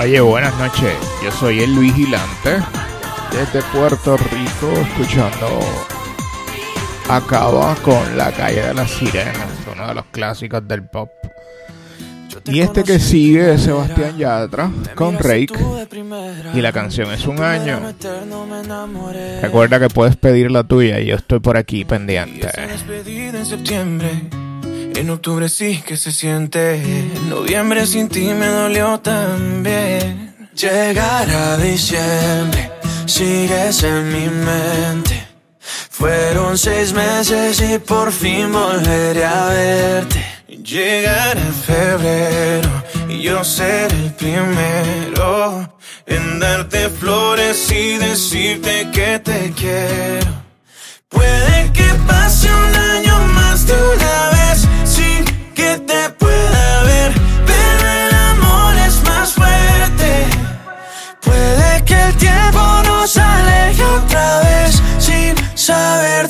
Oye, buenas noches. Yo soy el Luis Gilante desde Puerto Rico, escuchando Acaba con la calle de las sirenas, uno de los clásicos del pop. Y este que sigue es Sebastián Yatra con Rake y la canción es un año. Recuerda que puedes pedir la tuya y yo estoy por aquí pendiente. En octubre sí que se siente. En noviembre sin ti me dolió también. Llegar a diciembre, sigues en mi mente. Fueron seis meses y por fin volveré a verte. Llegar a febrero y yo ser el primero en darte flores y decirte que te quiero. Puede que pase un año más de una vez que te pueda ver, pero el amor es más fuerte. Puede que el tiempo nos aleje otra vez sin saber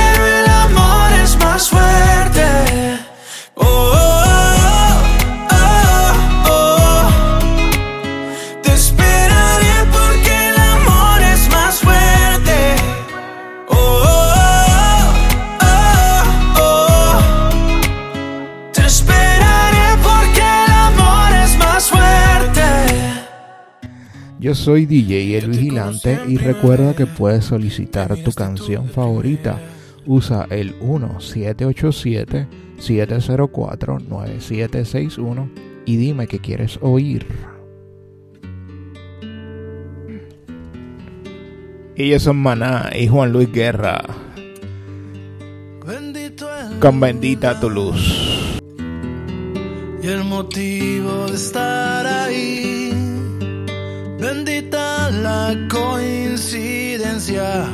fuerte. Oh, oh, oh, oh, oh. Te esperaré porque el amor es más fuerte. Oh, oh, oh, oh. Te esperaré porque el amor es más fuerte. Yo soy DJ El Vigilante y recuerda que puedes solicitar tu canción favorita. Usa el 1787-704-9761 y dime qué quieres oír. Ellos son Maná y Juan Luis Guerra Bendito con Bendita tu luz. y el motivo de estar ahí. Bendita la coincidencia.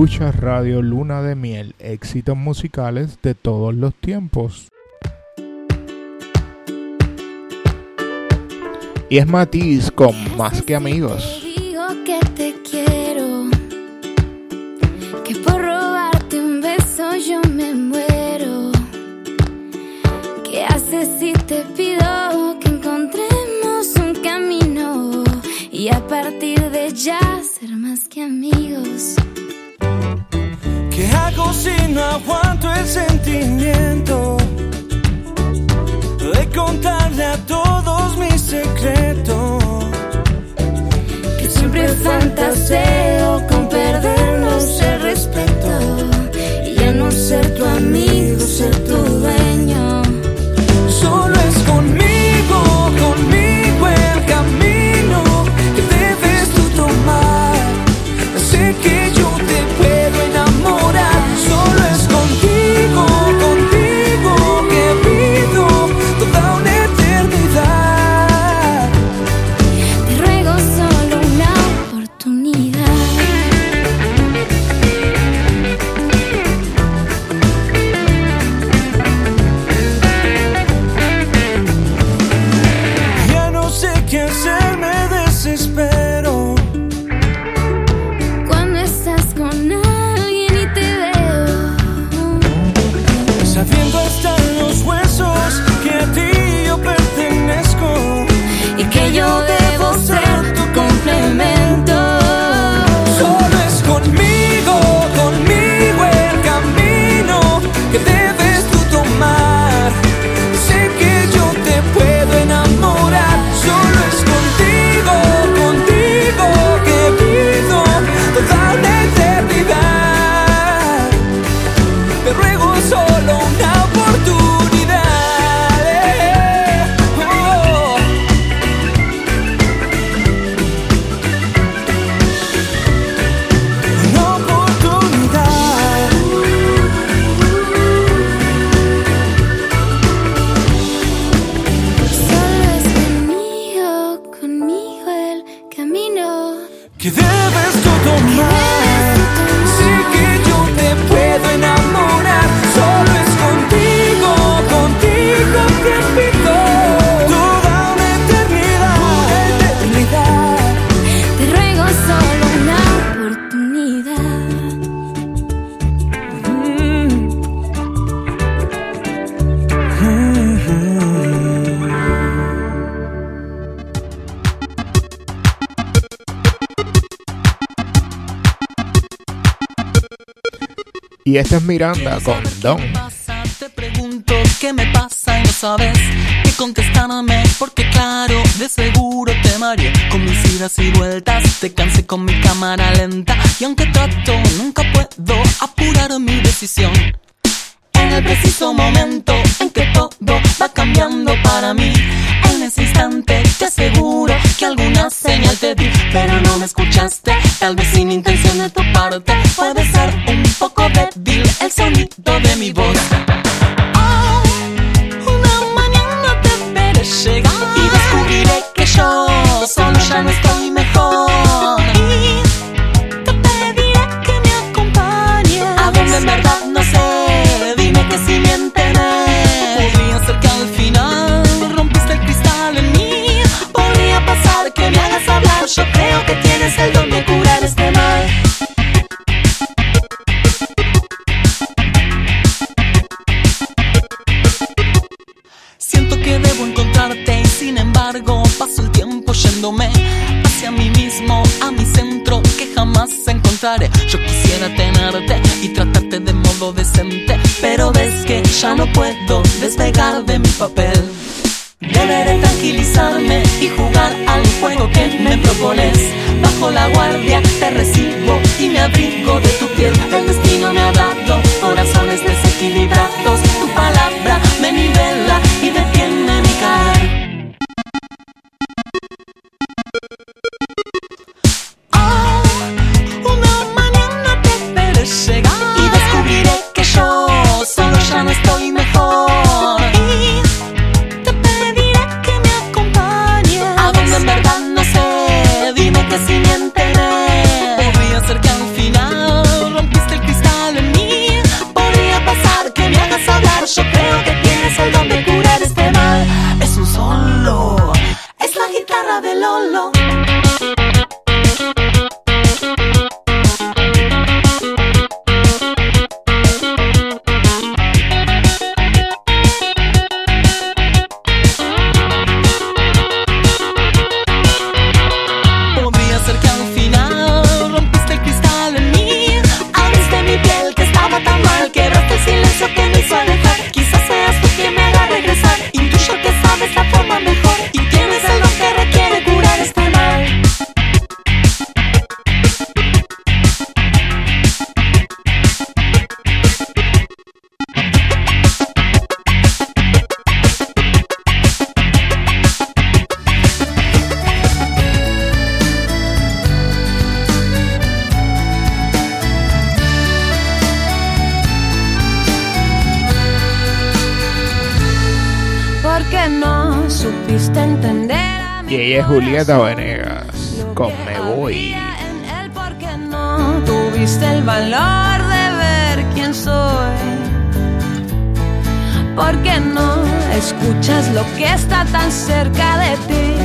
Escuchas Radio Luna de Miel, éxitos musicales de todos los tiempos. Y es Matiz con Más que Amigos. Te digo que te quiero, que por robarte un beso yo me muero. ¿Qué haces si te pido que encontremos un camino y a partir de ya ser más que amigos? ¿Qué hago si no aguanto el sentimiento de contarle a todos mis secretos? Que siempre fantaseo con perdernos el respeto y ya no ser tu amigo, ser tu dueño. Solo es conmigo, esta es Miranda con Don. Te pregunto qué me pasa y no sabes qué contestarme porque claro, de seguro te mareé con mis idas y vueltas, te cansé con mi cámara lenta y aunque trato nunca puedo apurar mi decisión. En el preciso momento en que todo va cambiando para mí, en ese instante te aseguro que alguna señal te di, pero no me escuchaste, tal vez sin intención de tu parte, puede ser un poco débil el sonido de mi voz. Oh, una mañana te veré llegar tiempo yéndome hacia mí mismo, a mi centro que jamás encontraré. Yo quisiera tenerte y tratarte de modo decente, pero ves que ya no puedo despegar de mi papel. Deberé tranquilizarme y jugar al juego que me propones. Bajo la guardia te recibo y me abrigo de tu piel. El destino me ha dado corazones desequilibrados. Tu palabra me nivela y detiene mi caer. Julieta Venegas con Me Voy. En él porque no tuviste el valor de ver quién soy. Porque no escuchas lo que está tan cerca de ti,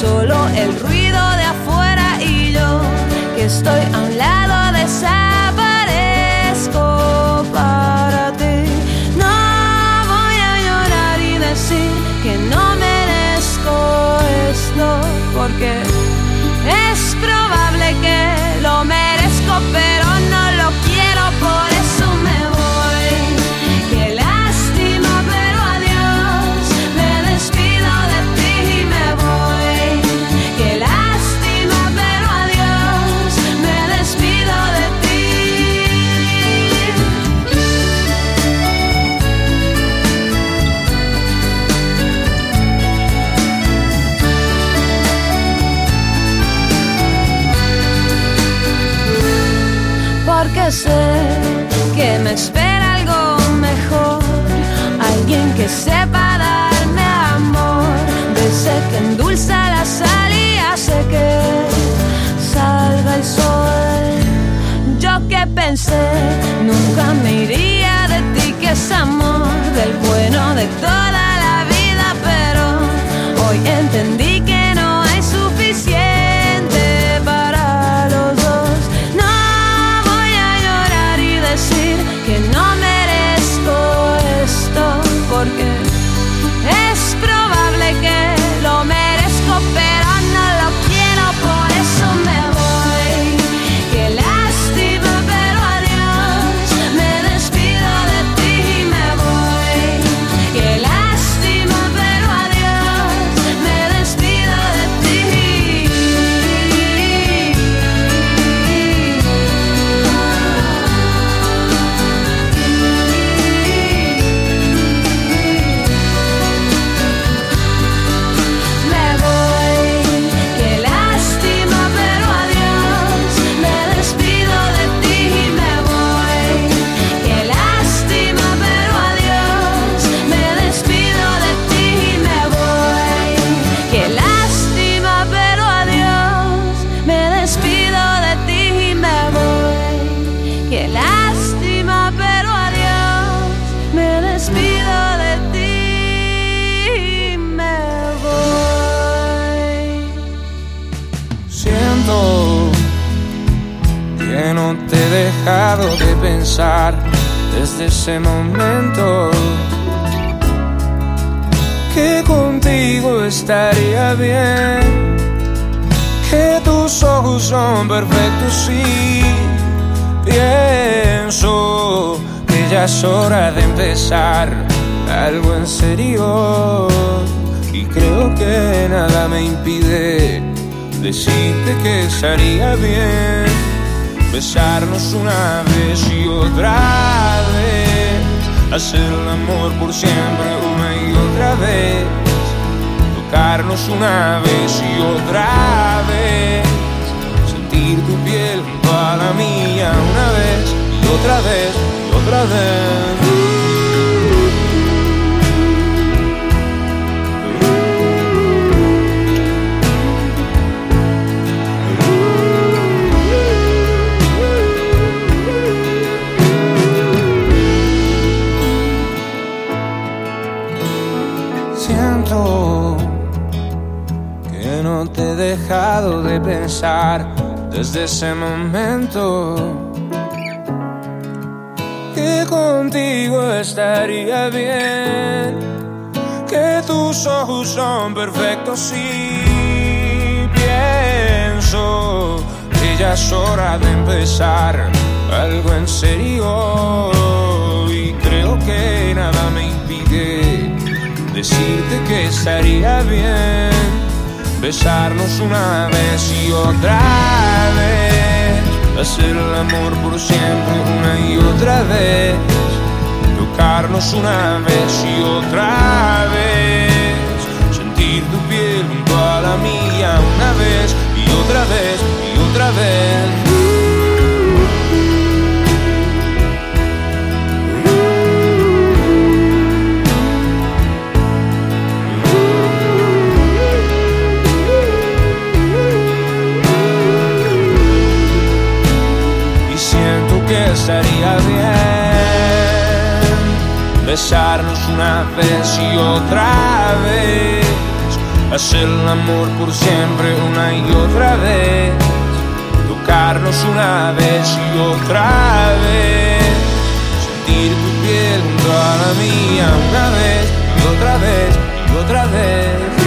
solo el ruido de afuera y yo que estoy a un lado porque desde ese momento. Que contigo estaría bien, que tus ojos son perfectos y pienso que ya es hora de empezar algo en serio. Y creo que nada me impide decirte que estaría bien besarnos una vez y otra vez, hacer el amor por siempre una y otra vez, tocarnos una vez y otra vez, sentir tu piel junto a la mía una vez y otra vez y otra vez. Estaría bien besarnos una vez y otra vez, hacer el amor por siempre una y otra vez, tocarnos una vez y otra vez, sentir tu piel junto a la mía una vez y otra vez y otra vez.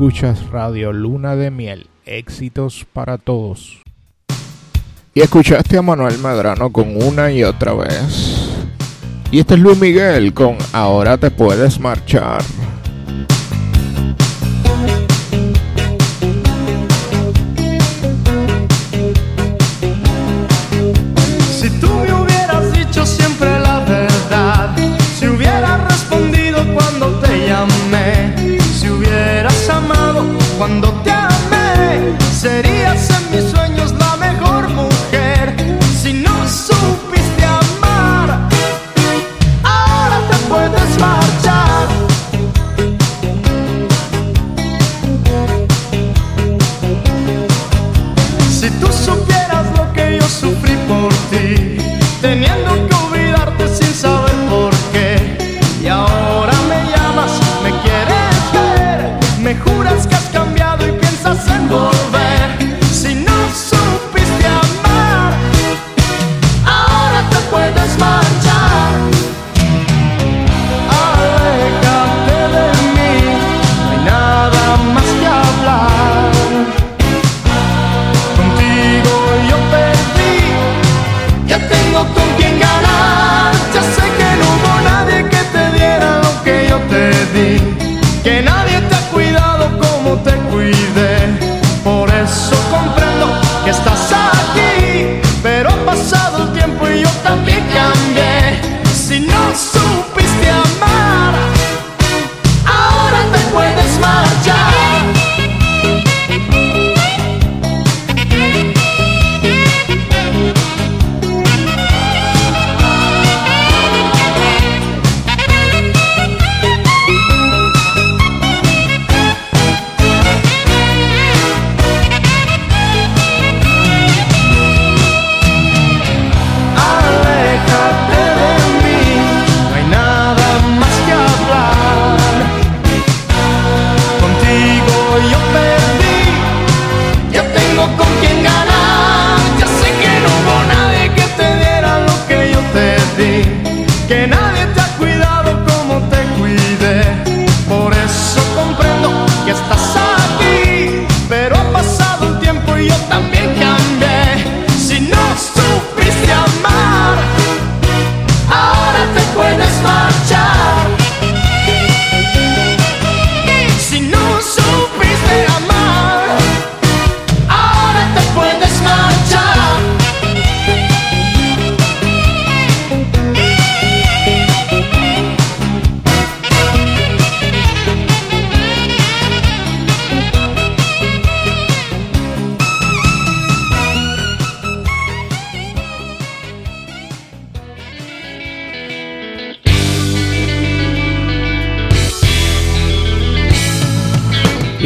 Escuchas Radio Luna de Miel, éxitos para todos. Y escuchaste a Manuel Medrano con una y otra vez. Y este es Luis Miguel con Ahora te puedes marchar. Cuando te amé, serías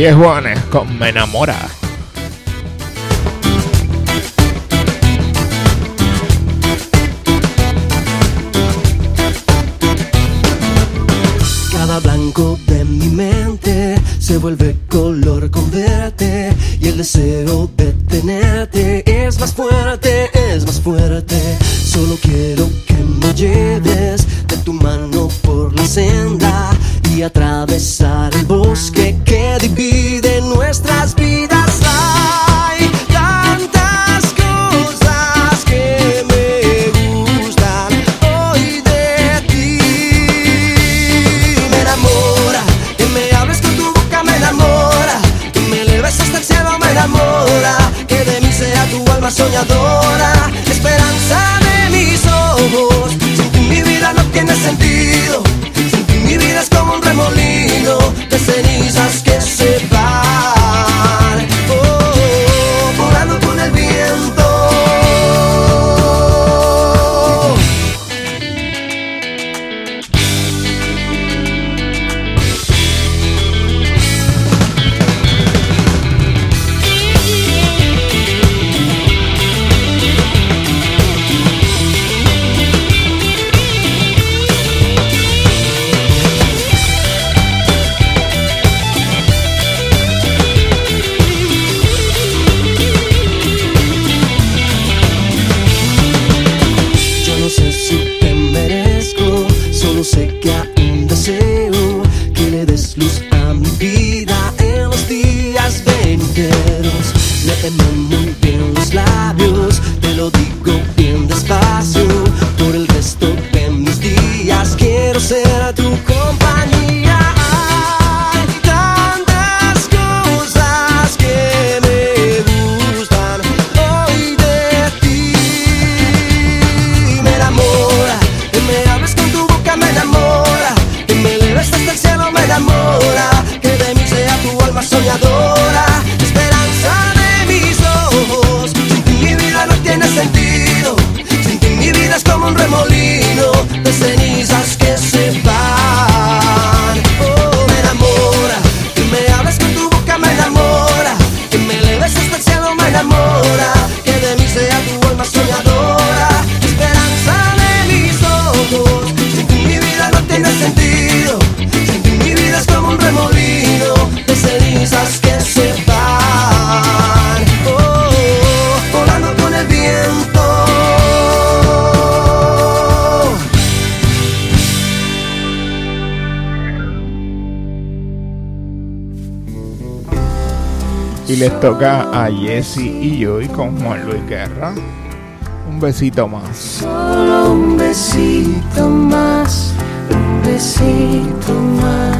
Diez Juanes con Me Enamora. les toca a Jesse y yo y con Juan Luis Guerra. Un besito más. Solo un besito más, un besito más.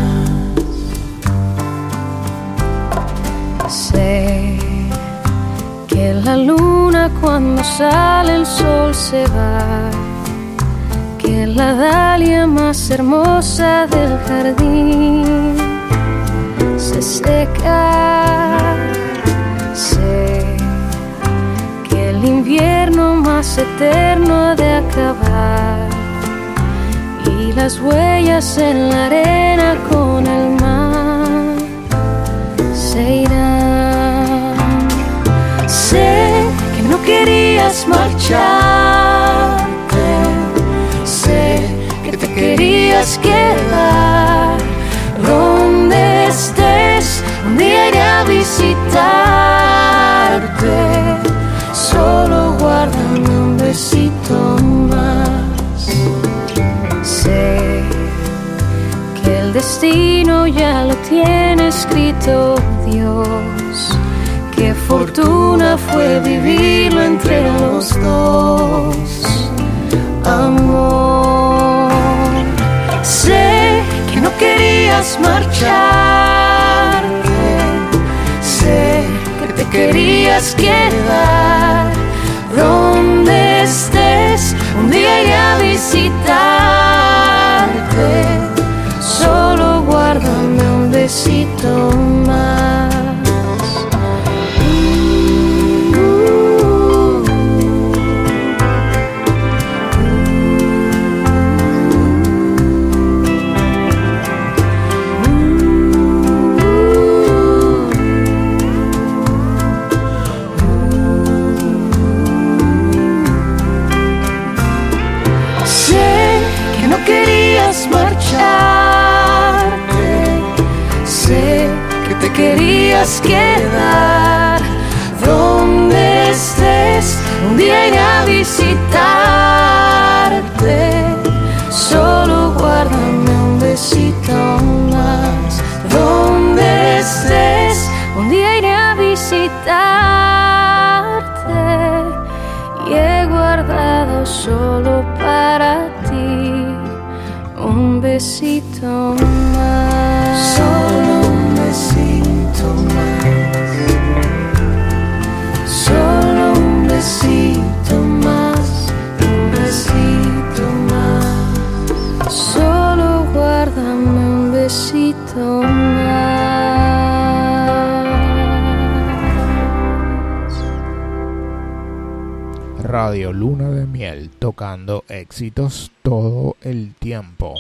Sé que la luna cuando sale el sol se va, que la dalia más hermosa del jardín se seca eterno de acabar y las huellas en la arena con el mar se irán. Sé que no querías marcharte, sé que te querías quedar donde estés, un día iré a visitarte. fue vivirlo entre los dos. Amor, sé que no querías marcharte, sé que te querías quedar. Donde estés, un día iré a visitarte. Solo guárdame un besito. Visitarte. Y he guardado solo para ti un besito Luna de Miel tocando éxitos todo el tiempo.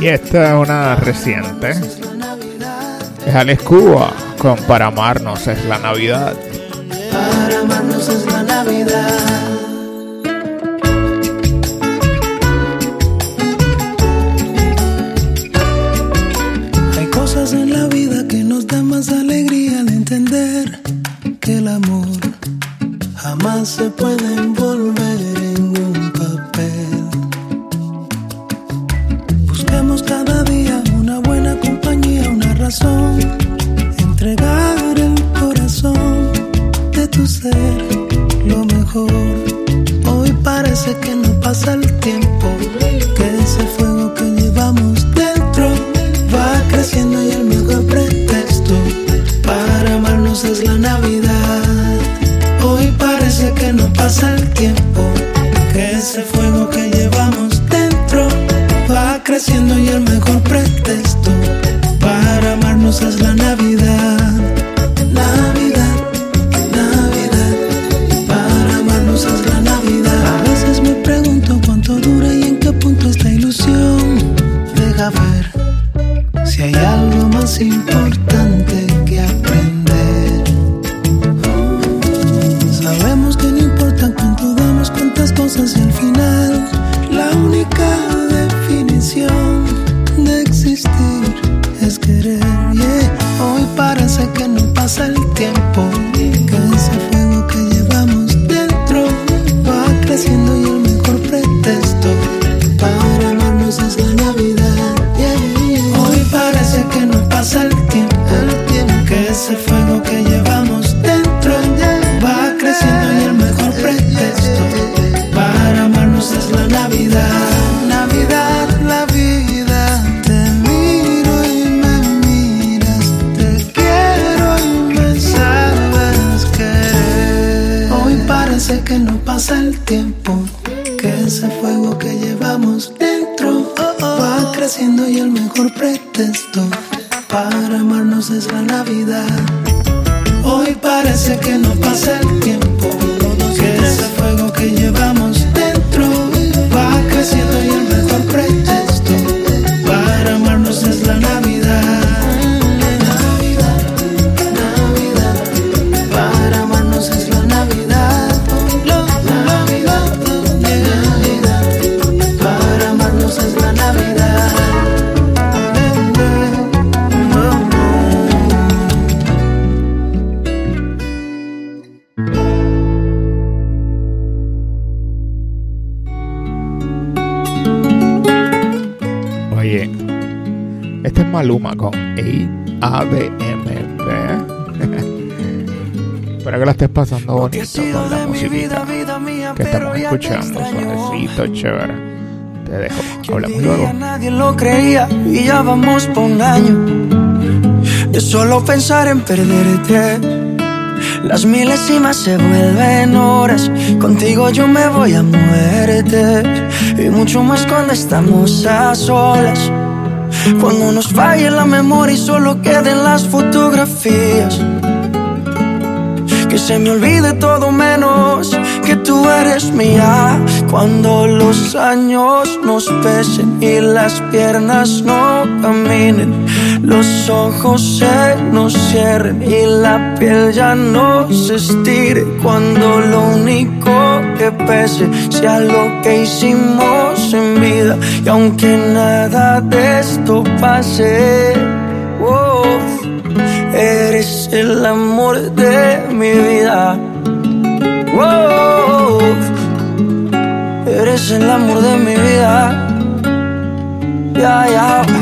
Y esta es una reciente. Es Alex Cuba con Para amarnos es la Navidad. Para amarnos es la Navidad. Se puede envolver en un papel. Busquemos cada día una buena compañía, una razón, entregar el corazón de tu ser, lo mejor. Hoy parece que no pasa el tiempo, que ese fuego que llevamos dentro va creciendo y el pasa el tiempo, que ese fuego que llevamos dentro va creciendo y el mejor pretexto Maluma con ADMB. Espero que la estés pasando bonito con la musiquita que estamos escuchando. Suavecito, chévere. Te dejo. Hablamos luego. Nadie lo creía y ya vamos por un año de solo pensar en perderte. Las milésimas se vuelven horas. Contigo yo me voy a muerte. Y mucho más cuando estamos a solas. Cuando nos falle la memoria y solo queden las fotografías. Que se me olvide todo menos que tú eres mía. Cuando los años nos pesen y las piernas no caminen, los ojos se nos cierren y la piel ya no se estire. Cuando lo único que pese sea lo que hicimos en vida Y aunque nada de esto pase, oh, eres el amor de mi vida. Oh, eres el amor de mi vida. Ya, ya.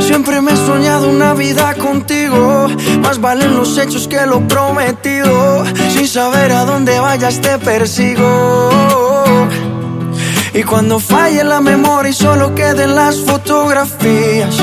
Siempre me he soñado una vida contigo. Más valen los hechos que lo prometido. Sin saber a dónde vayas te persigo. Y cuando falle la memoria y solo queden las fotografías.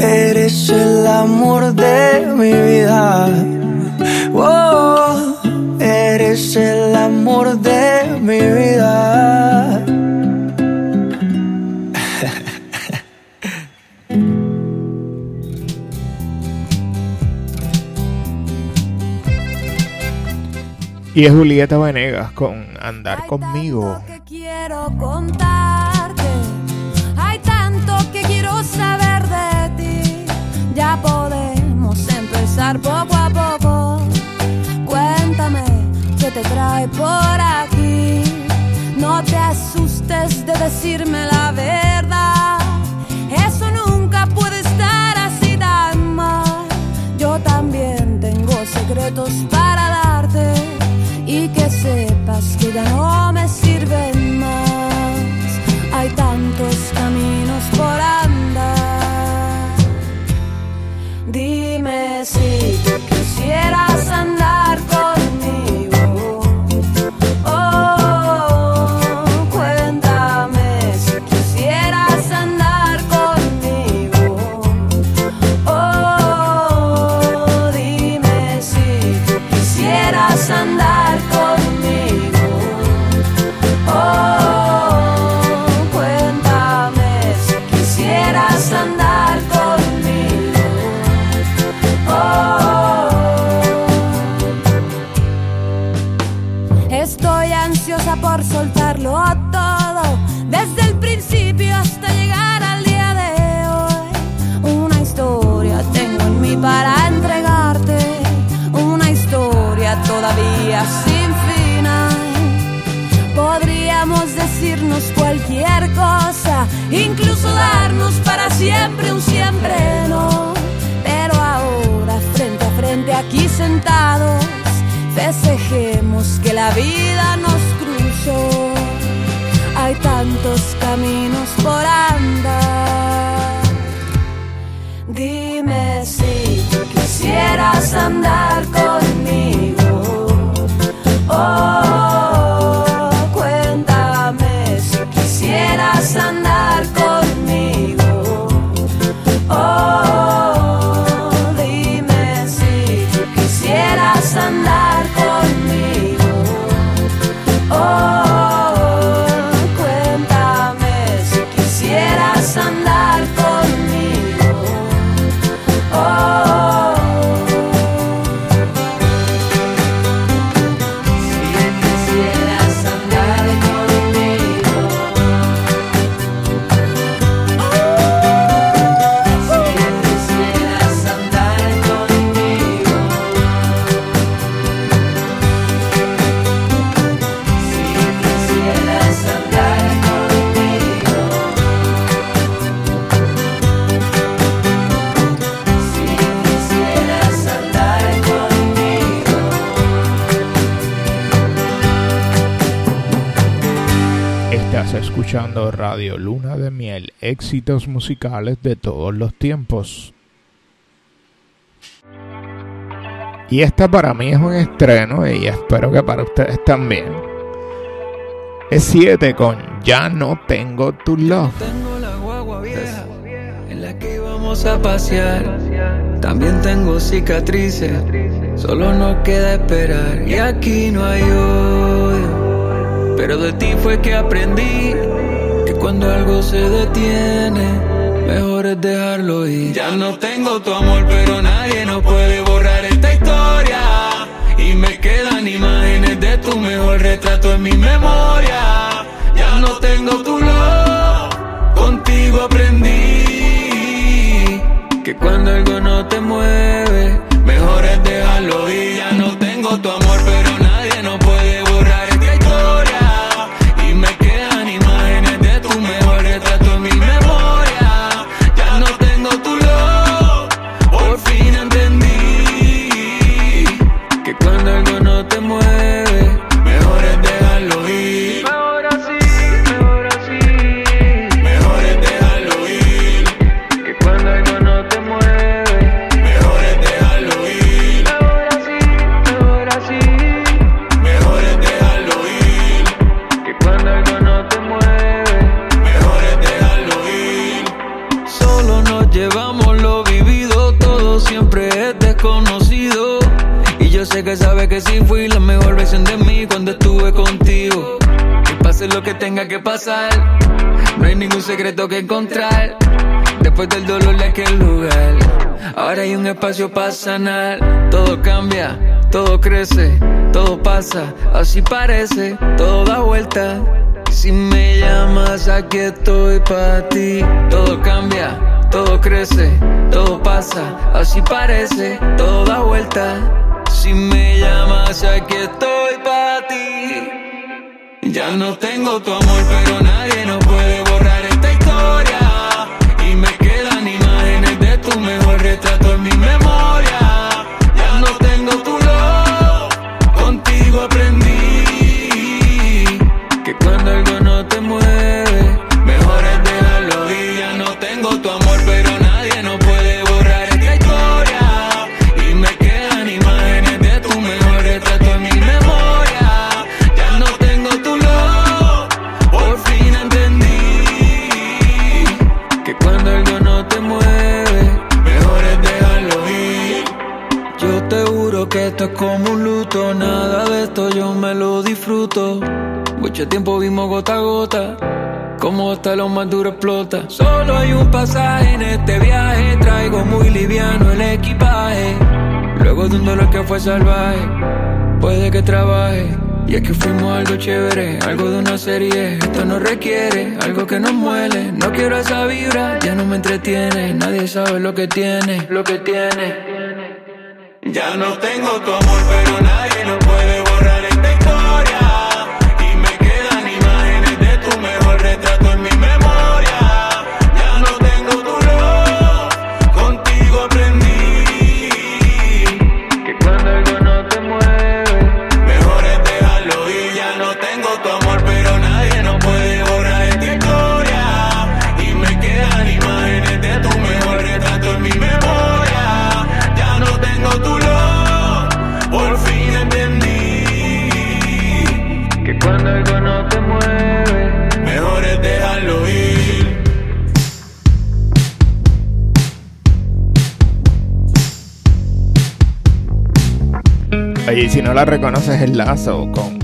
eres el amor de mi vida. Oh, eres el amor de mi vida. Y es Julieta Venegas con Andar conmigo. que quiero contarte. Hay tanto que quiero saber. Ya podemos empezar poco a poco. Cuéntame qué te trae por aquí. No te asustes de decirme la verdad. Eso nunca puede estar así tan mal. Yo también tengo secretos para darte y que sepas que ya no la vida nos cruzó. Hay tantos caminos por andar. Radio Luna de Miel, éxitos musicales de todos los tiempos. Y esta para mí es un estreno y espero que para ustedes también. Es 7 con Ya no tengo tu love. Tengo la guagua vieja en la que íbamos a pasear. También tengo cicatrices, solo nos queda esperar. Y aquí no hay odio, pero de ti fue que aprendí cuando algo se detiene, mejor es dejarlo ir. Ya no tengo tu amor, pero nadie nos puede borrar esta historia. Y me quedan imágenes de tu mejor retrato en mi memoria. Ya no tengo tu love, contigo aprendí que cuando algo no te mueve, secreto que encontrar. Después del dolor de aquel lugar, ahora hay un espacio para sanar. Todo cambia, todo crece, todo pasa, así parece, todo da vuelta. Si me llamas, aquí estoy para ti. Todo cambia, todo crece, todo pasa, así parece, todo da vuelta. Si me llamas, aquí estoy para ti. Ya no tengo tu amor, pero nadie nos puede retrato en mi memoria. Como un luto, nada de esto yo me lo disfruto. Mucho tiempo vimos gota a gota, como hasta lo más duro explota. Solo hay un pasaje en este viaje, traigo muy liviano el equipaje. Luego de un dolor que fue salvaje, puede que trabaje. Y es que fuimos algo chévere, algo de una serie. Esto no requiere algo que nos muele. No quiero esa vibra, ya no me entretiene. Nadie sabe lo que tiene, lo que tiene. Ya no tengo tu amor, pero nadie lo puede Oye, si no la reconoces, el lazo con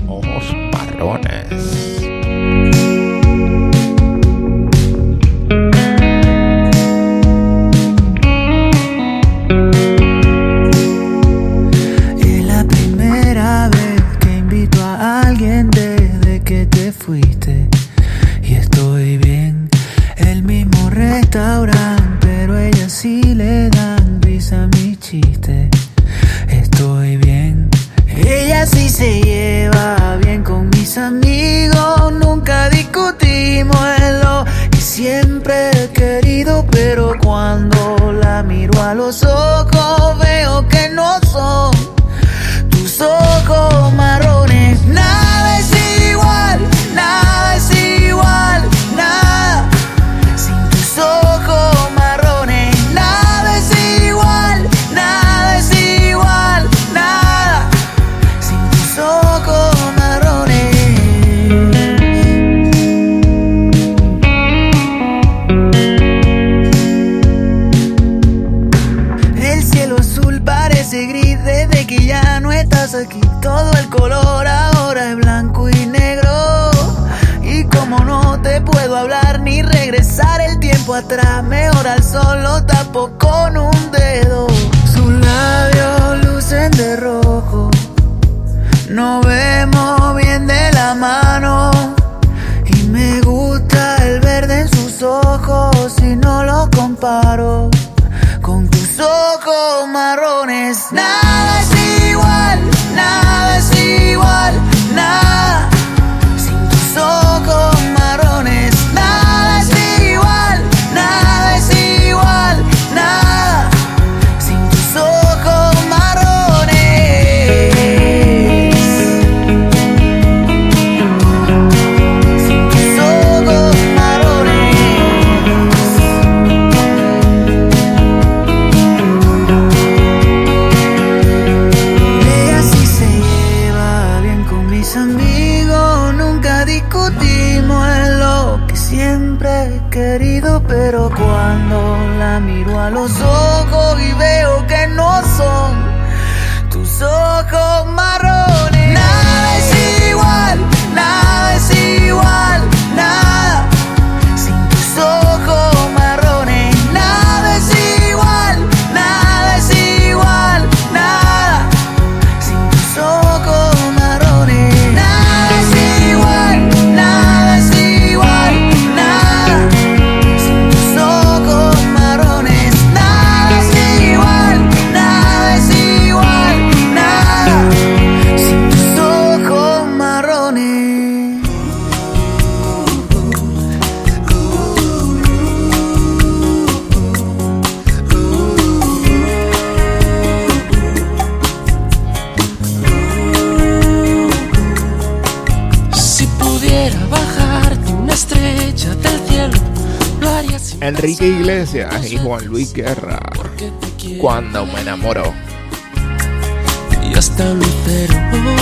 Hasta lucero.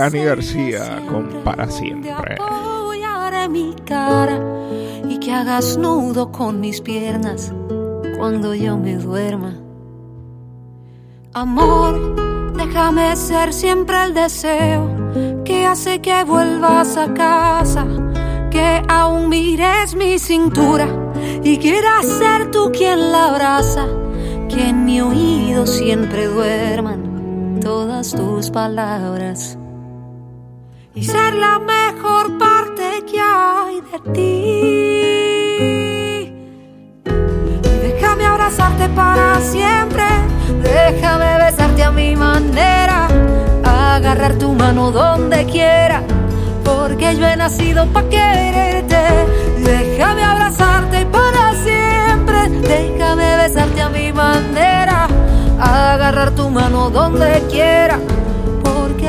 Cani García con Para Siempre. apoyaré mi cara y que hagas nudo con mis piernas cuando yo me duerma. Amor, déjame ser siempre el deseo que hace que vuelvas a casa, que aún mires mi cintura y quieras ser tú quien la abraza, que en mi oído siempre duerman todas tus palabras y ser la mejor parte que hay de ti. Y déjame abrazarte para siempre, déjame besarte a mi manera, agarrar tu mano donde quiera, porque yo he nacido para quererte. Déjame abrazarte para siempre, déjame besarte a mi manera, agarrar tu mano donde quiera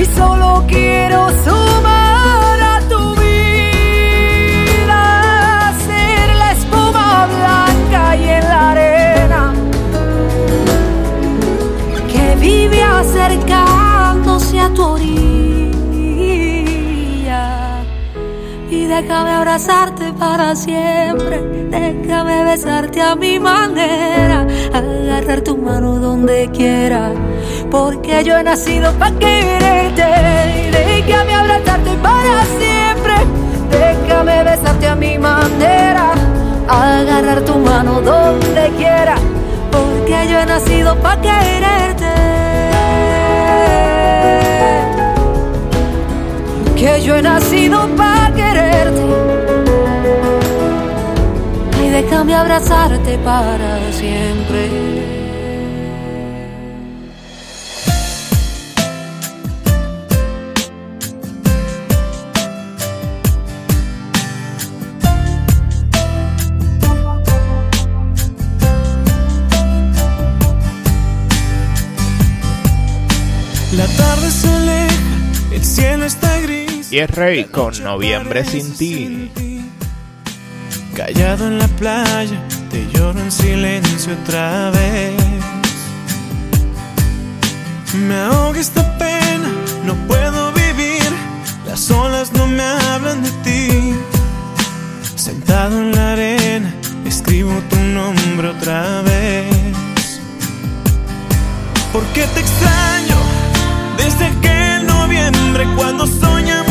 y solo quiero sumar a tu vida, ser la espuma blanca y en la arena que vive acercándose a tu orilla. Y déjame abrazarte para siempre, déjame besarte a mi manera, agarrar tu mano donde quiera, porque yo he nacido para quererte, déjame abrazarte para siempre, déjame besarte a mi manera, agarrar tu mano donde quiera, porque yo he nacido para quererte. que yo he nacido para quererte. Ay, déjame abrazarte para siempre. Y es Rey con Noviembre sin ti. Callado en la playa, te lloro en silencio otra vez. Me ahoga esta pena, no puedo vivir. Las olas no me hablan de ti. Sentado en la arena, escribo tu nombre otra vez. Porque te extraño desde aquel noviembre cuando soñamos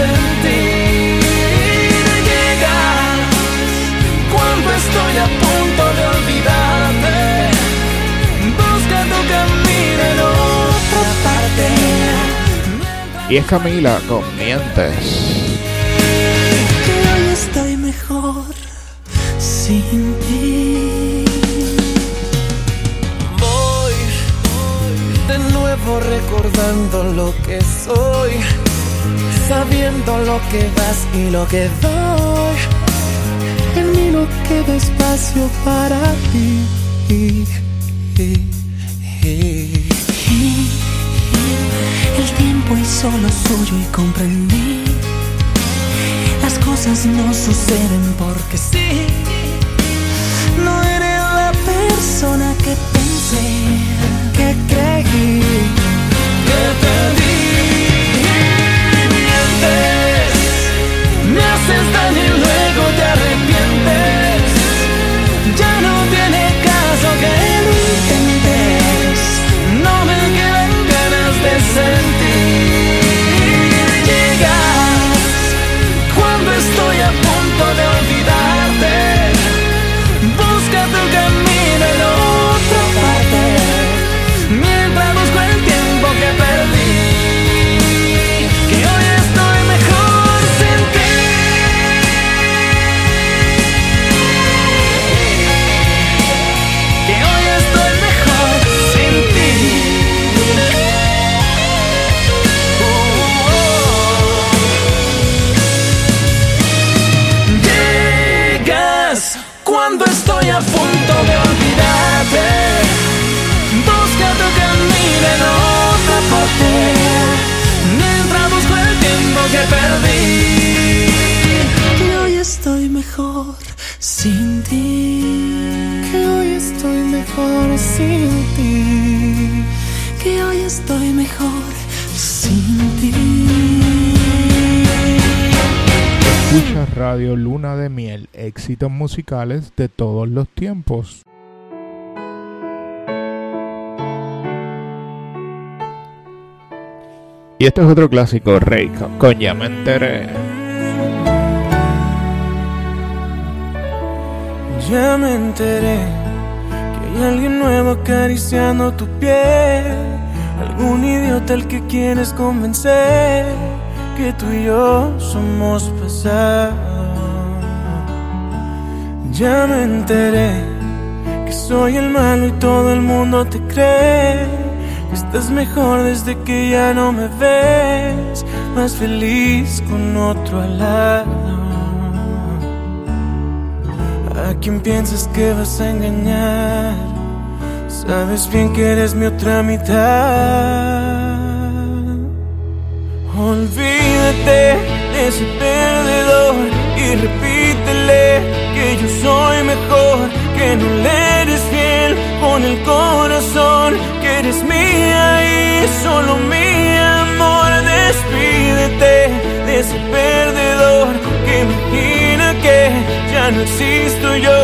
sentir. Llegas cuando estoy a punto de olvidarte. Busca tu camino en otra parte. Y es Camila con Mientes. Que hoy estoy mejor sin ti. Voy de nuevo recordando lo que soy, sabiendo lo que das y lo que doy. En mí no queda espacio para ti. El tiempo hizo lo suyo y comprendí. Las cosas no suceden porque sí. No eres la persona que pensé, que creí, que. Mientes, daño y luego te arrepientes. Camino en el tiempo que perdí. Que hoy estoy mejor sin ti. Que hoy estoy mejor sin ti. Que hoy estoy mejor sin ti. Escucha Radio Luna de Miel, éxitos musicales de todos los tiempos. Y este es otro clásico, Rey, con Ya me enteré. Ya me enteré que hay alguien nuevo acariciando tu piel. Algún idiota al que quieres convencer que tú y yo somos pasado. Ya me enteré que soy el malo y todo el mundo te cree. Estás mejor desde que ya no me ves. Más feliz con otro al lado. ¿A quién piensas que vas a engañar? Sabes bien que eres mi otra mitad. Olvídate de ese perdedor y repítele que yo soy mejor, que no le con el corazón, que eres mía y solo mi amor. Despídete de ese perdedor que imagina que ya no existo yo.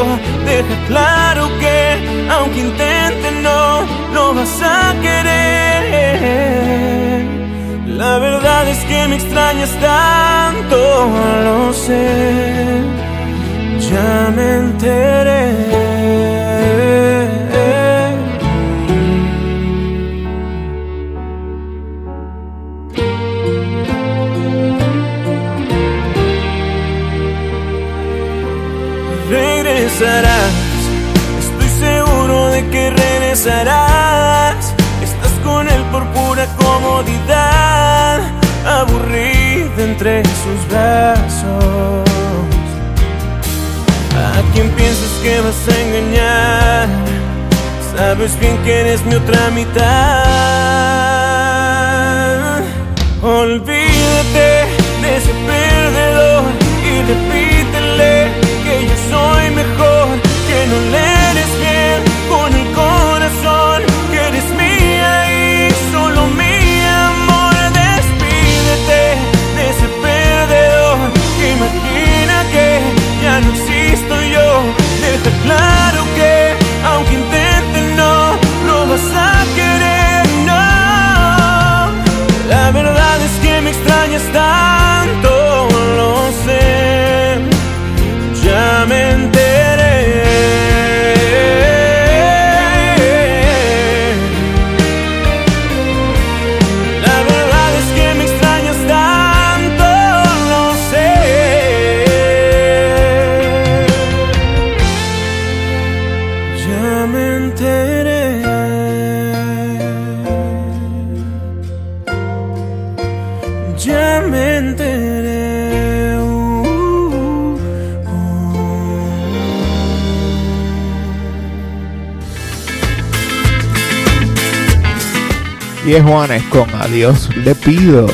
Deja claro que aunque intente no, no vas a querer. La verdad es que me extrañas tanto, lo sé. Ya me enteré. Regresarás. Estás con él por pura comodidad, aburrida entre sus brazos. ¿A quién piensas que vas a engañar? Sabes bien que eres mi otra mitad. Olvídate de ese perdedor y repítele que yo soy mejor, que no le eres bien Deja claro que aunque intente no, lo vas a querer, no. La verdad es que me extrañas tanto, lo sé. Ya me Juanes con Adiós le pido.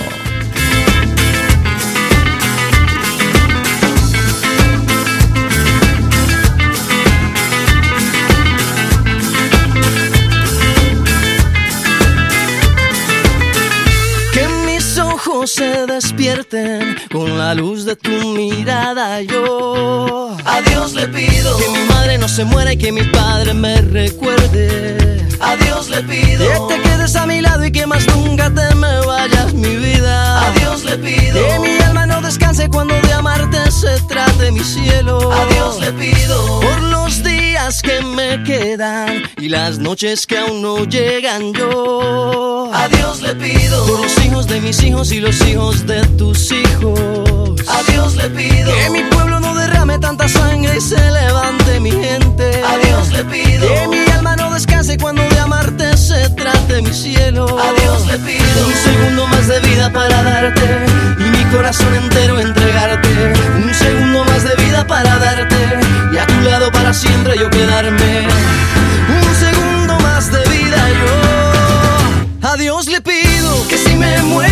Que mis ojos se despierten con la luz de tu mirada. Yo a Dios le pido que mi madre no se muera y que mi padre me recuerde. A Dios le pido que a mi lado y que más nunca te me vayas, mi vida. A Dios le pido que mi alma no descanse cuando de amarte se trate mi cielo. A Dios le pido por los días que me quedan y las noches que aún no llegan. Yo a Dios le pido por los hijos de mis hijos y los hijos de tus hijos. A Dios le pido que mi pueblo no derrame tanta sangre y se levante mi gente. A Dios le pido que mi alma no descanse cuando de amarte se trate mi cielo. A Dios le pido un segundo más de vida para darte y mi corazón entero entregarte. Un segundo más de vida para darte y a tu lado para siempre yo quedarme. Un segundo más de vida yo. A Dios le pido que si me muero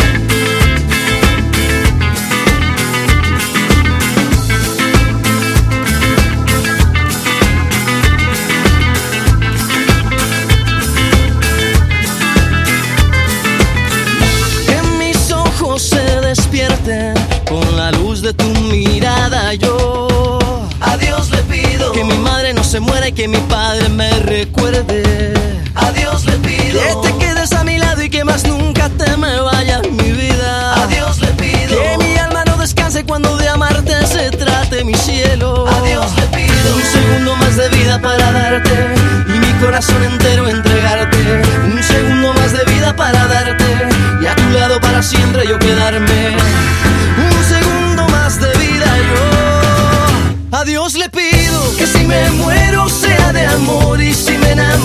De que mi padre me recuerde. A Dios le pido que te quedes a mi lado y que más nunca te me vayas mi vida. A Dios le pido que mi alma no descanse cuando de amarte se trate mi cielo. A Dios le pido un segundo más de vida para darte y mi corazón entero entregarte. Un segundo más de vida para darte y a tu lado para siempre yo quedarme. Un segundo más de vida yo. A Dios le pido que si me muero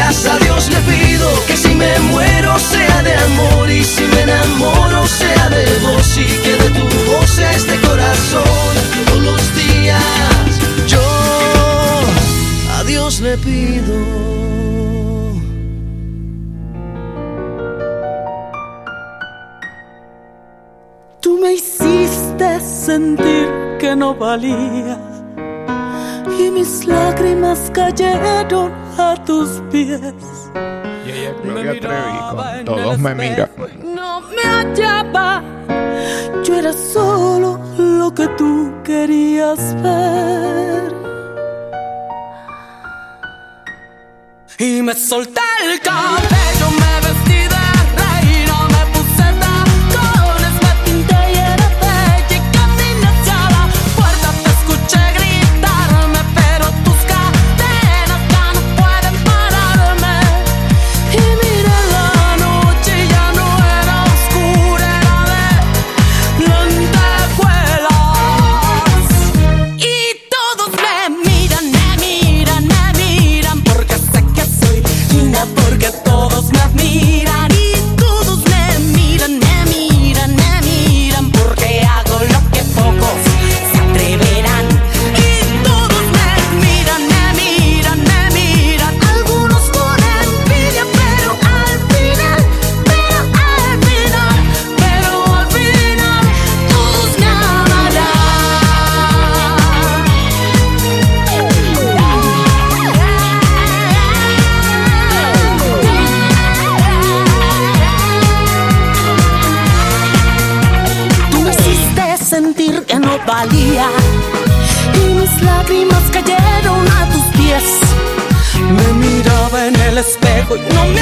a Dios le pido que si me muero sea de amor y si me enamoro sea de vos y que de tu voz este corazón. Todos los días yo a Dios le pido. Tú me hiciste sentir que no valía y mis lágrimas cayeron a tus pies. Y ella es Gloria Trevi con Todos me miran. No me hallaba, yo era solo lo que tú querías ver. Y me solté el cabello, valía y mis lágrimas cayeron a tus pies. Me miraba en el espejo y no me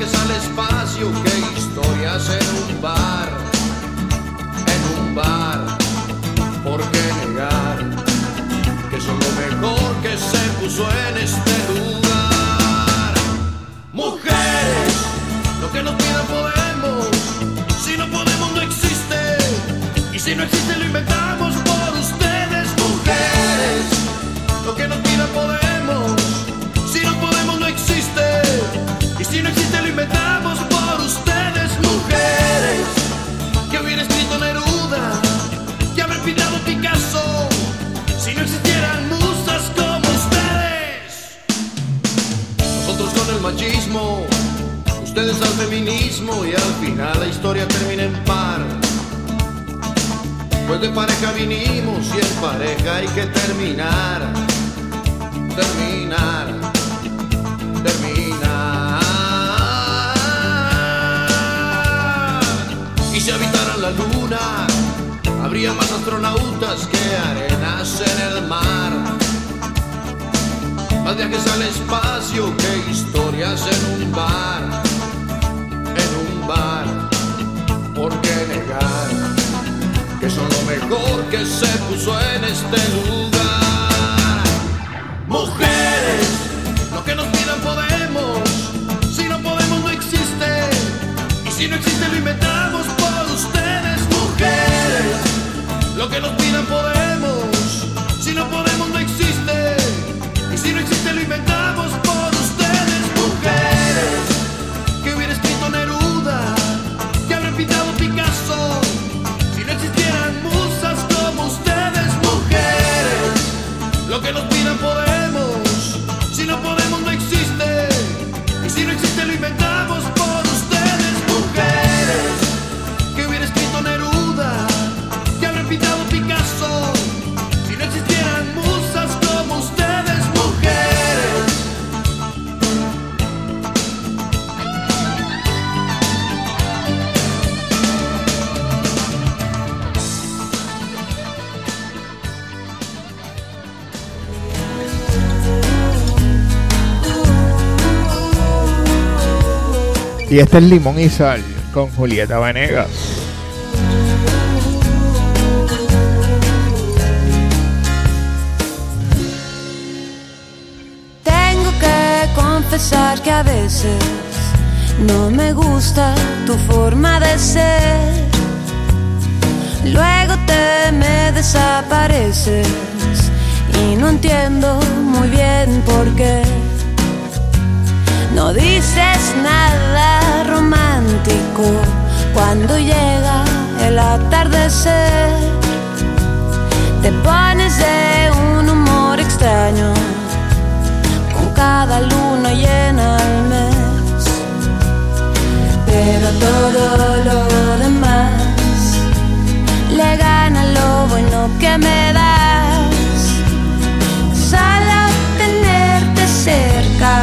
Viajes al espacio que historias en un bar, en un bar. ¿Por qué negar que son lo mejor que se puso en este lugar? Mujeres, lo que nos pidan podemos. Si no podemos no existe. Y si no existe lo inventamos por ustedes, mujeres. Lo que nos pidan podemos. Si no existieran musas como ustedes. Nosotros con el machismo, ustedes al feminismo y al final la historia termina en par. Pues de pareja vinimos y en pareja hay que terminar, terminar, terminar. Y si habitaran la luna, habría más astronautas que arenas en el mar. Más viajes al espacio que historias en un bar, en un bar. ¿Por qué negar que son lo mejor que se puso en este lugar? Mujeres, lo que nos pidan podemos. Si no podemos no existe. Y si no existe lo inventamos Lo que nos pidan podemos. Y este es Limón y Sal con Julieta Vanegas. Tengo que confesar que a veces no me gusta tu forma de ser. Luego te me desapareces y no entiendo muy bien por qué. No dices nada romántico cuando llega el atardecer. Te pones de un humor extraño con cada luna llena al mes. Pero todo lo demás le gana lo bueno que me das. Solo tenerte cerca,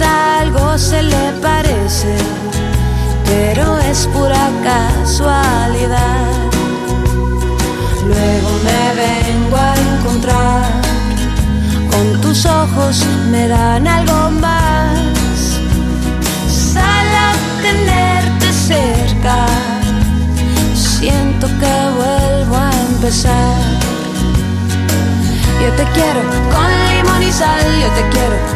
Algo se le parece, pero es pura casualidad. Luego me vengo a encontrar ojos me dan algo más. Sal a tenerte cerca, siento que vuelvo a empezar. Yo te quiero con limón y sal, yo te quiero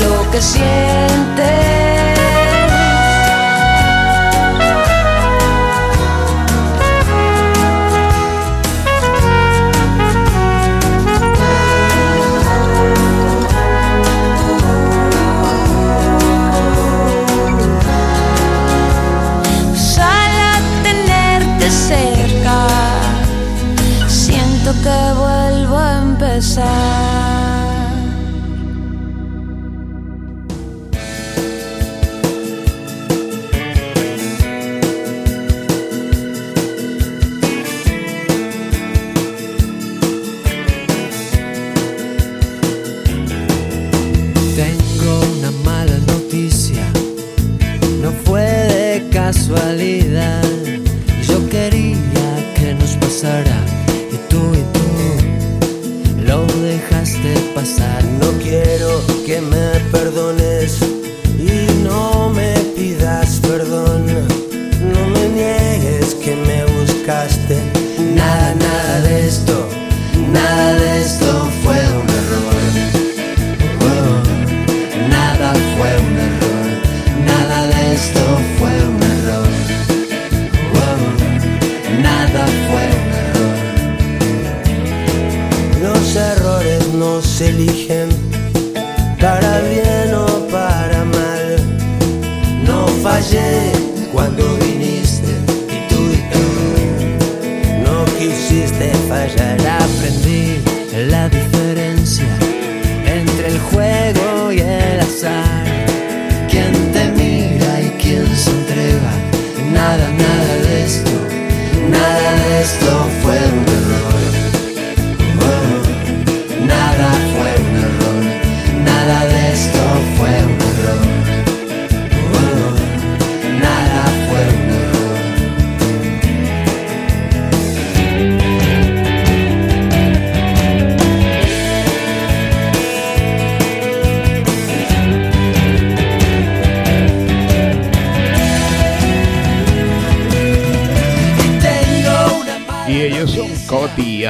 lo que sientes. Cerca, siento que vuelvo a empezar. Que me perdones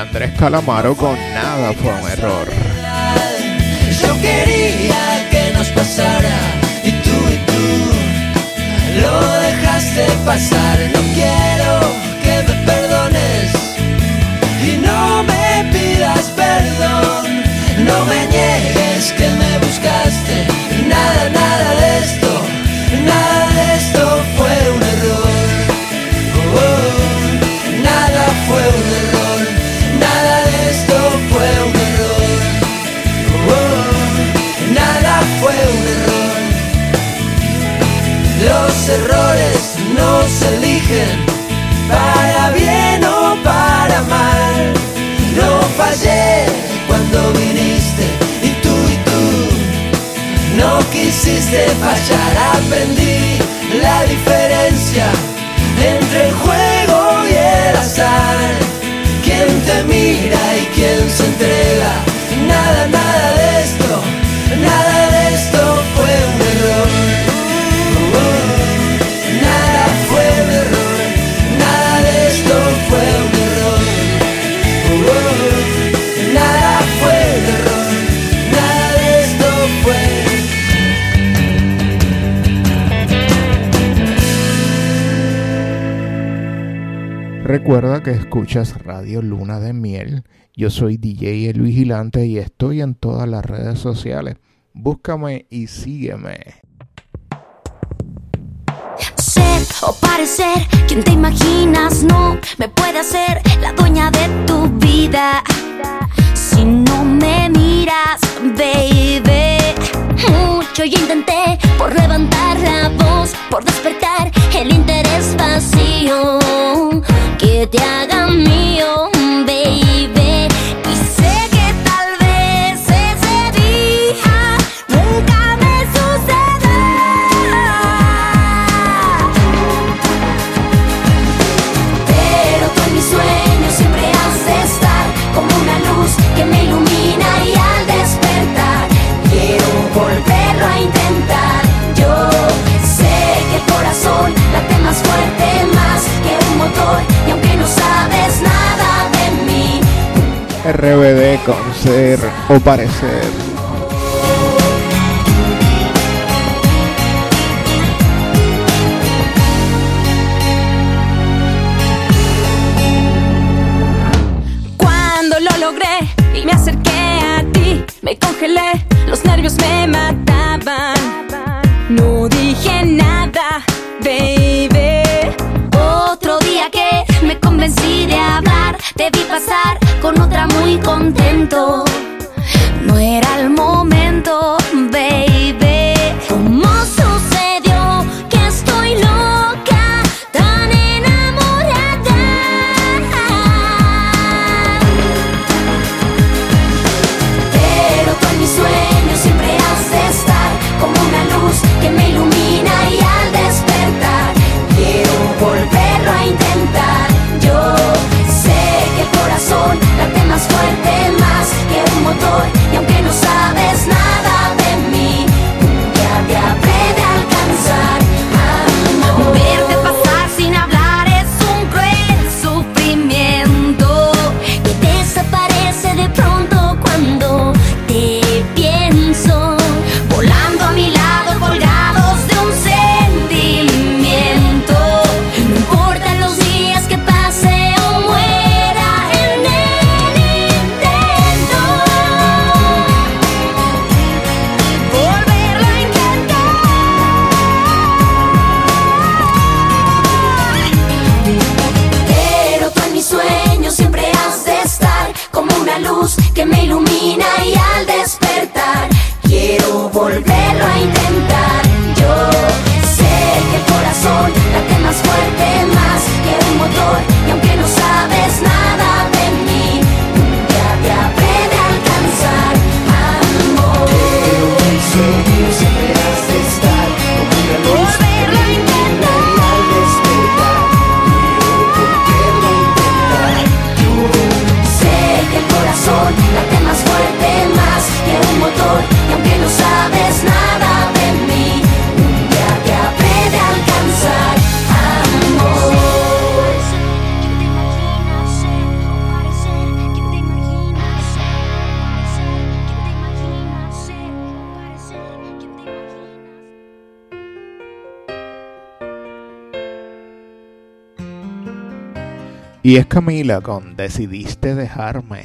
Andrés Calamaro con Nada fue un error. Yo quería que nos pasara y tú y tú lo dejaste pasar. Quisiste fallar. Aprendí la diferencia entre el juego y el azar. Quien te mira y quien se entrega. Nada, nada Recuerda que escuchas Radio Luna de Miel. Yo soy DJ El Vigilante y estoy en todas las redes sociales. Búscame y sígueme. Ser o parecer quien te imaginas no me puede hacer la dueña de tu vida. Si no me miras, baby, mucho yo intenté por levantar la voz, por despertar el interés vacío que te haga mío, baby. y aunque no sabes nada de mí. RBD con ser o parecer. Cuando lo logré y me acerqué a ti, me congelé los nervios. convencí de hablar, te vi pasar con otra muy contento. No era el momento, baby. Y es Camila con Decidiste dejarme.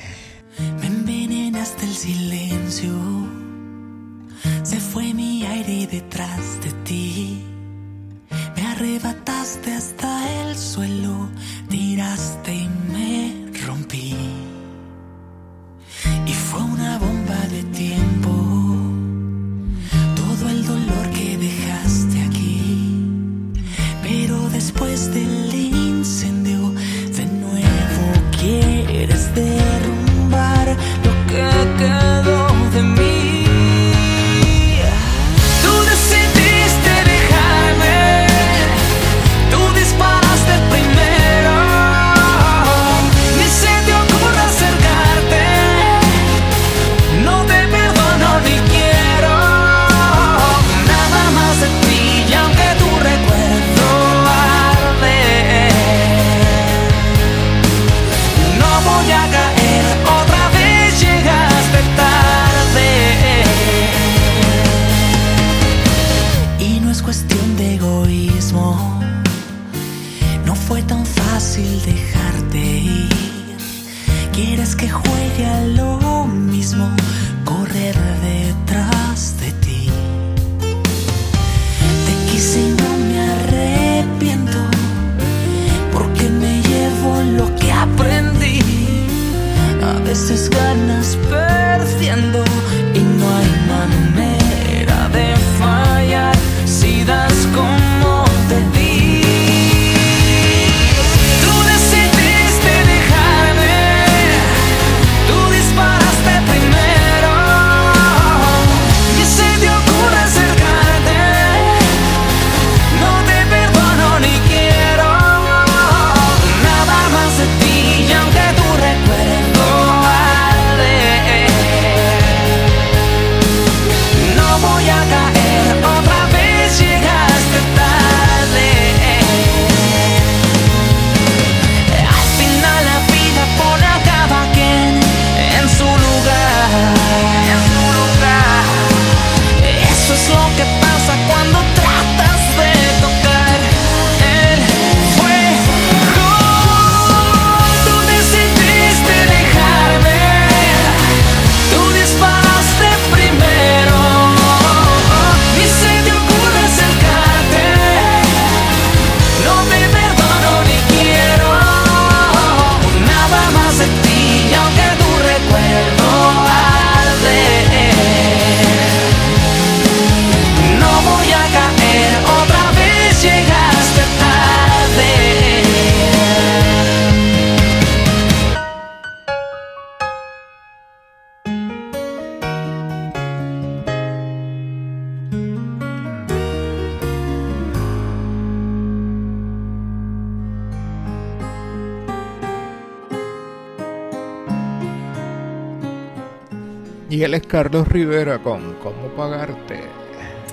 Rivera con ¿Cómo pagarte?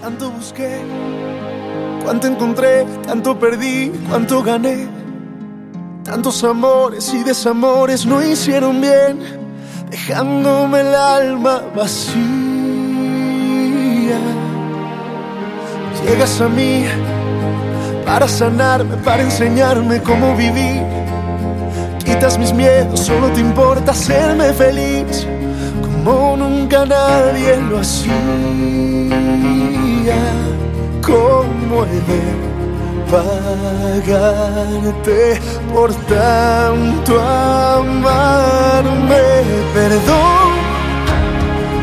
Tanto busqué, cuánto encontré, tanto perdí, cuánto gané. Tantos amores y desamores no hicieron bien, dejándome el alma vacía. Llegas a mí para sanarme, para enseñarme cómo vivir. Quitas mis miedos, solo te importa hacerme feliz, como nunca nadie lo hacía. ¿Cómo he de pagarte por tanto amarme? Perdón,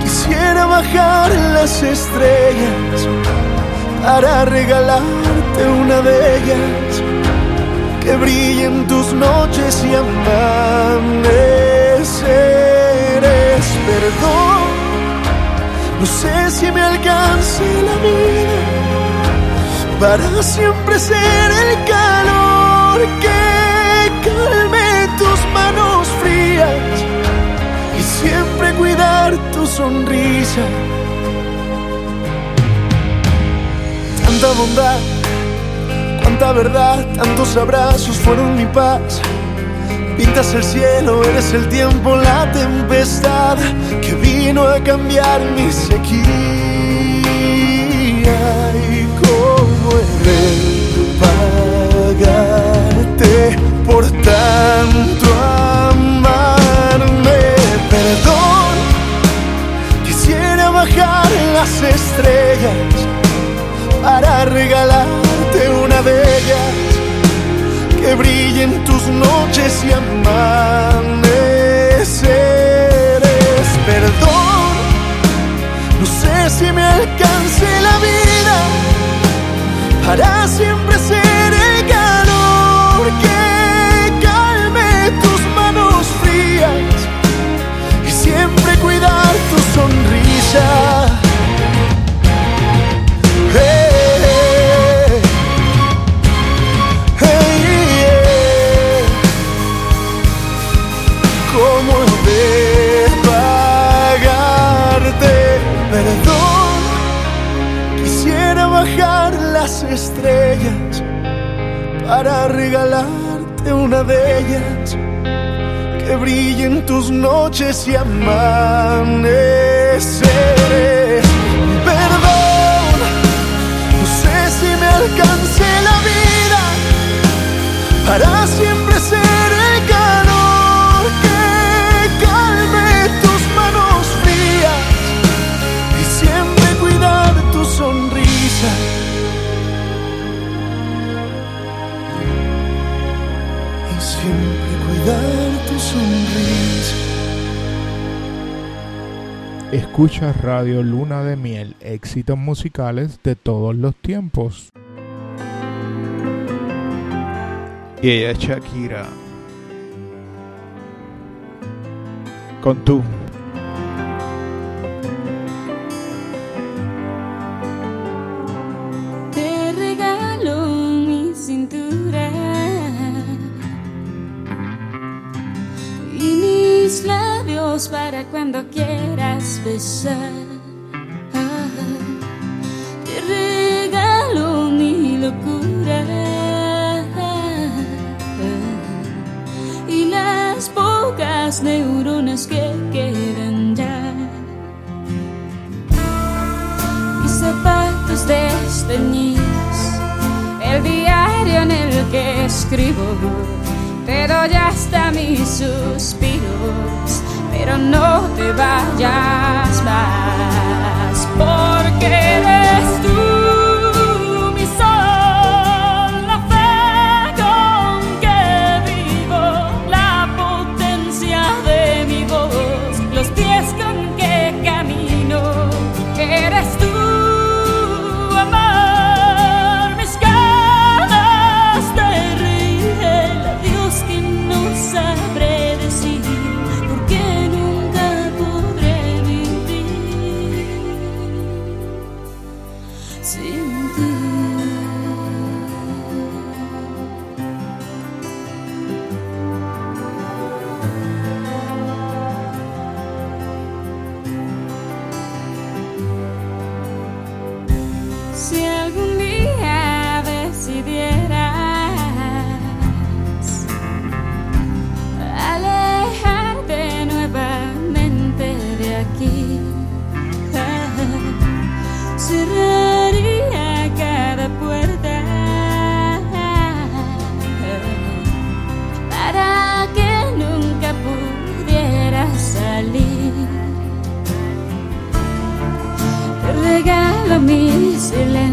quisiera bajar las estrellas para regalarte una de ellas que brille en tus noches y amaneceres. Perdón, no sé si me alcance la vida para siempre ser el calor que calme tus manos frías y siempre cuidar tu sonrisa. Tanta bondad, cuánta verdad, tantos abrazos fueron mi paz. Pintas el cielo, eres el tiempo, la tempestad que vino a cambiar mi sequía. Y cómo he de pagarte por tanto amarme. Perdón, quisiera bajar las estrellas para regalarte una de ellas que brille en tus noches y amaneceres. Perdón, no sé si me alcance la vida para siempre ser noches y Escucha Radio Luna de Miel, éxitos musicales de todos los tiempos. Y ella es Shakira. Con tú. Mis labios para cuando quieras besar. Te regalo mi locura y las pocas neuronas que quedan ya. Mis zapatos desteñidos, el diario en el que escribo, te doy hasta mis suspiros, pero no te vayas más, porque eres tú silence.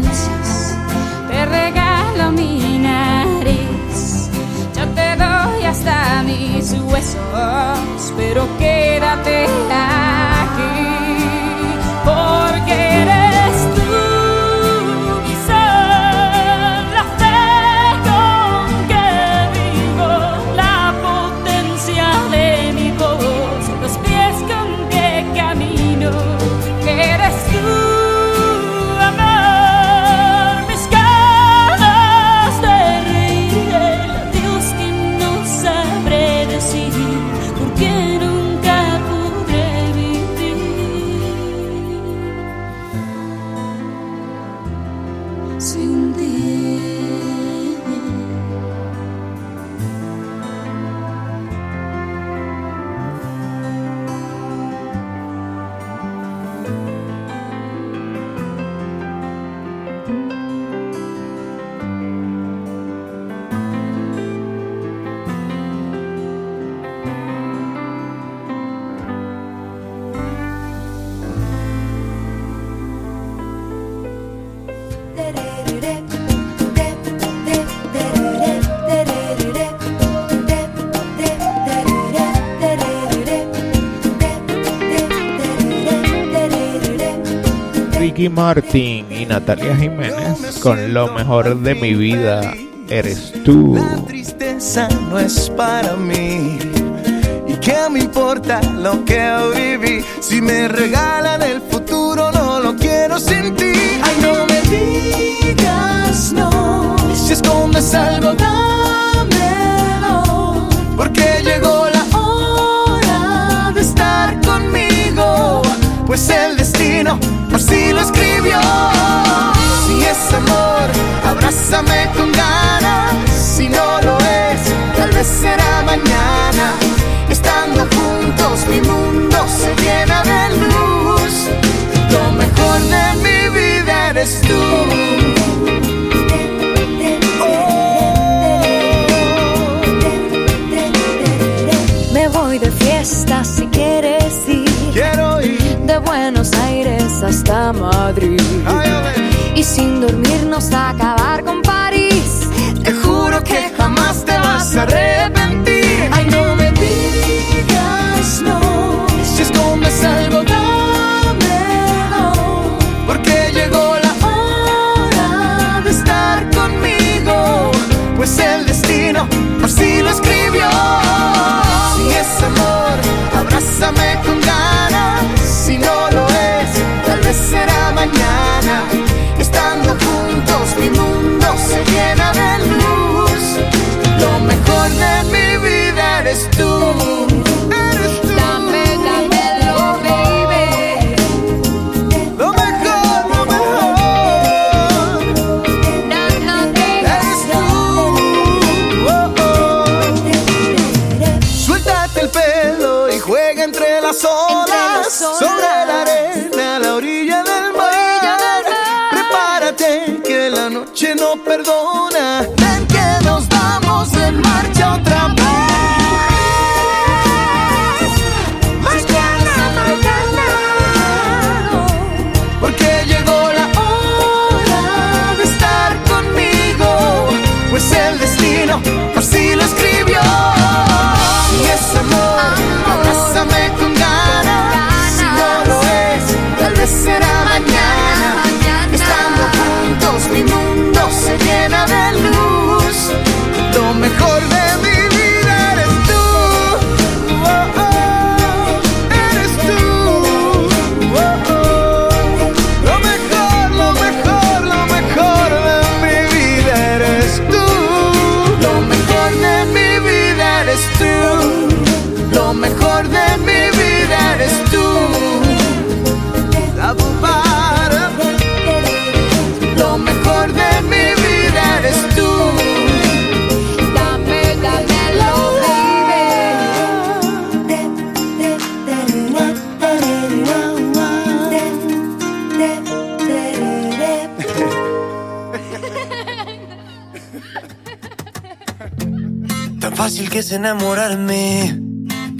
Martin y Natalia Jiménez con lo mejor de mi vida eres tú. La tristeza no es para mí. ¿Y qué me importa lo que viví? Si me regalan el futuro, no lo quiero sin ti. Ay, no me digas no. Si escondes algo, dámelo. Pues el destino así lo escribió. Si es amor, abrázame con ganas. Si no lo es, tal vez será mañana. Estando juntos, mi mundo se llena de luz. Lo mejor de mi vida eres tú. Me voy de fiesta si Hasta Madrid. Y sin dormirnos a acabar con París. Te juro que jamás te vas a arrepentir. Ay, no me digas no. Si escondes algo, dámelo. Porque llegó la hora de estar conmigo. Pues el destino así lo escribió. Si es amor, abrázame con ganas. Estando juntos, mi mundo se llena de luz. Lo mejor de mi vida eres tú. Fácil que es enamorarme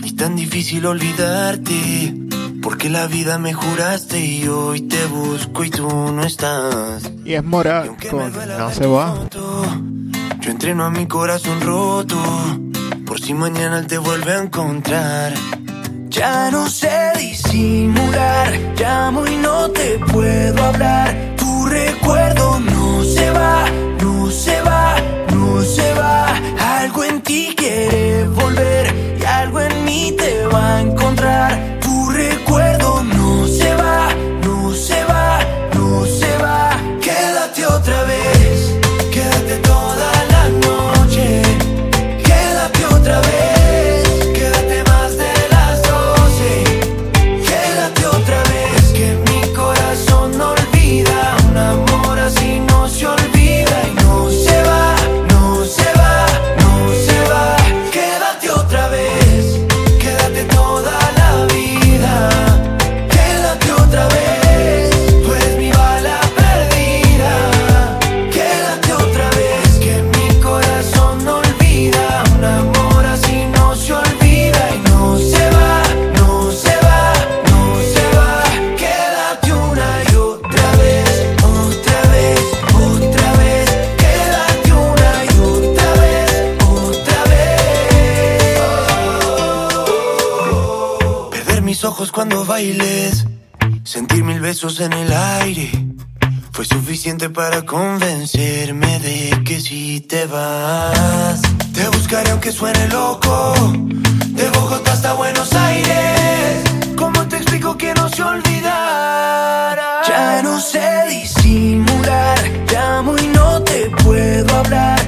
y tan difícil olvidarte. Porque la vida me juraste y hoy te busco y tú no estás. Y es Mora con No se va. Yo entreno a mi corazón roto por si mañana él te vuelve a encontrar. Ya no sé disimular, llamo y no te puedo hablar. Tu recuerdo no se va, no se va, no se va. Algo en ti quiere volver y algo en mí te va. Sentir mil besos en el aire fue suficiente para convencerme de que si te vas, te buscaré aunque suene loco. De Bogotá hasta Buenos Aires. ¿Cómo te explico que no se olvidara? Ya no sé disimular. Llamo y no te puedo hablar.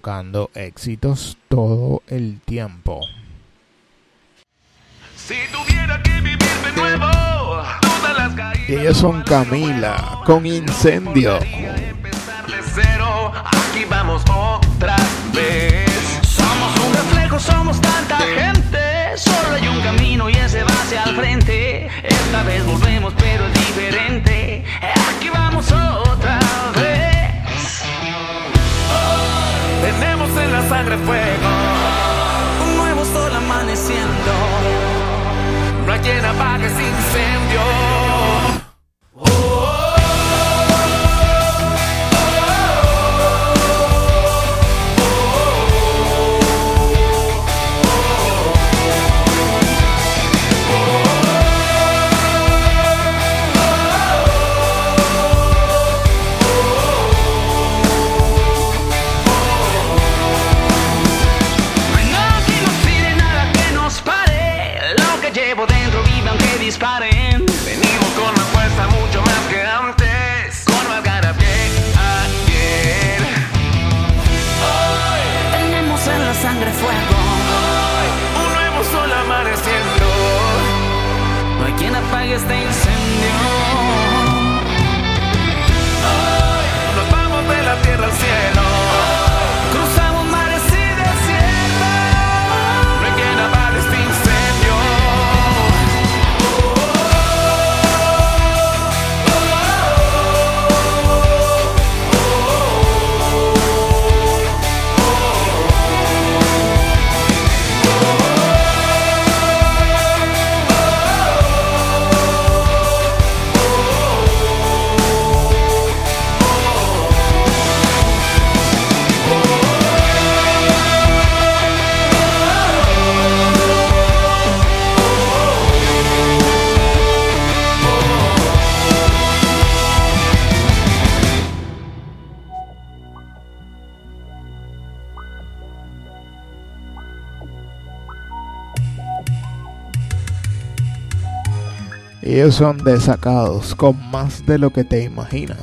Tocando éxitos todo el tiempo. Si tuviera que vivir de nuevo, todas las caídas Y ellos son Camila con incendio. cero, aquí vamos otra vez. Somos un reflejo, somos tanta gente. Solo hay un camino y ese va hacia al frente. Esta vez volvemos, pero es diferente. Aquí vamos otra vez. Tenemos en la sangre fuego. Un nuevo sol amaneciendo. No hay quien apague ese incendio. Ellos son desacados con más de lo que te imaginas.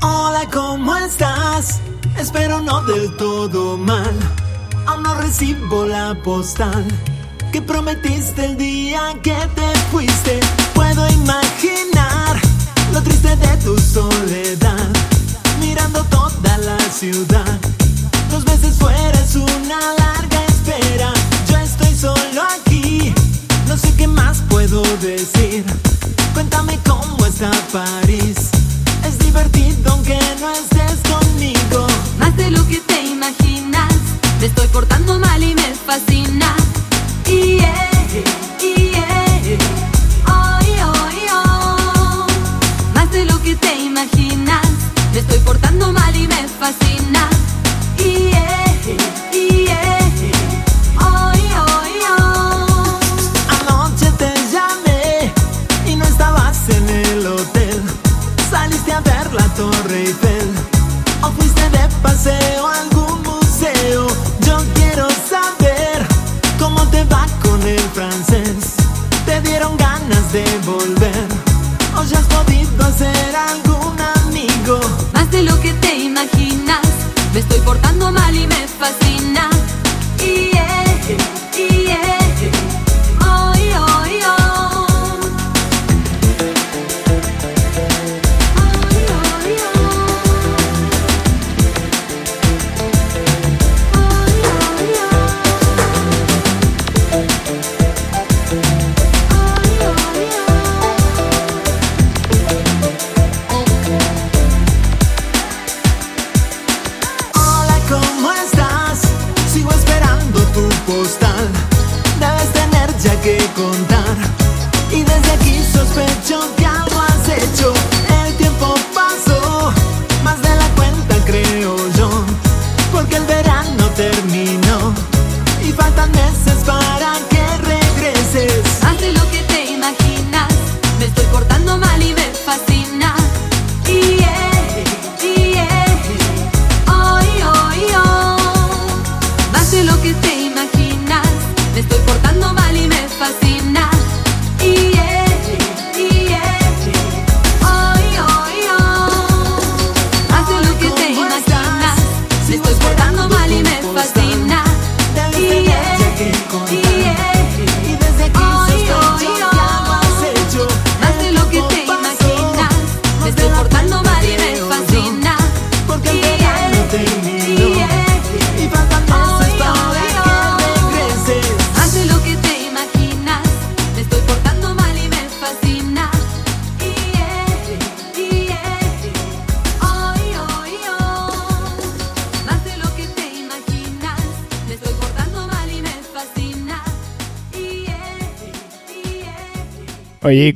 Hola, ¿cómo estás? Espero no del todo mal. Aún no recibo la postal que prometiste el día que te fuiste. Puedo imaginar lo triste de tu soledad, mirando toda la ciudad. Dos meses fuera es una larga espera. Solo aquí, no sé qué más puedo decir. Cuéntame cómo está París. Es divertido aunque no estés conmigo. Más de lo que te imaginas. Me estoy portando mal y me fascina. recortando más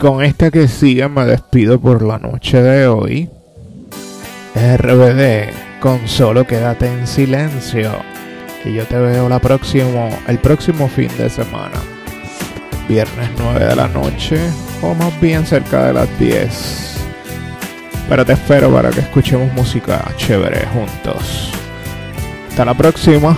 con esta que sigue me despido por la noche de hoy. RBD, con solo quédate en silencio. Y yo te veo la próximo, el próximo fin de semana. Viernes 9 de la noche, o más bien cerca de las 10. Pero te espero para que escuchemos música chévere juntos. Hasta la próxima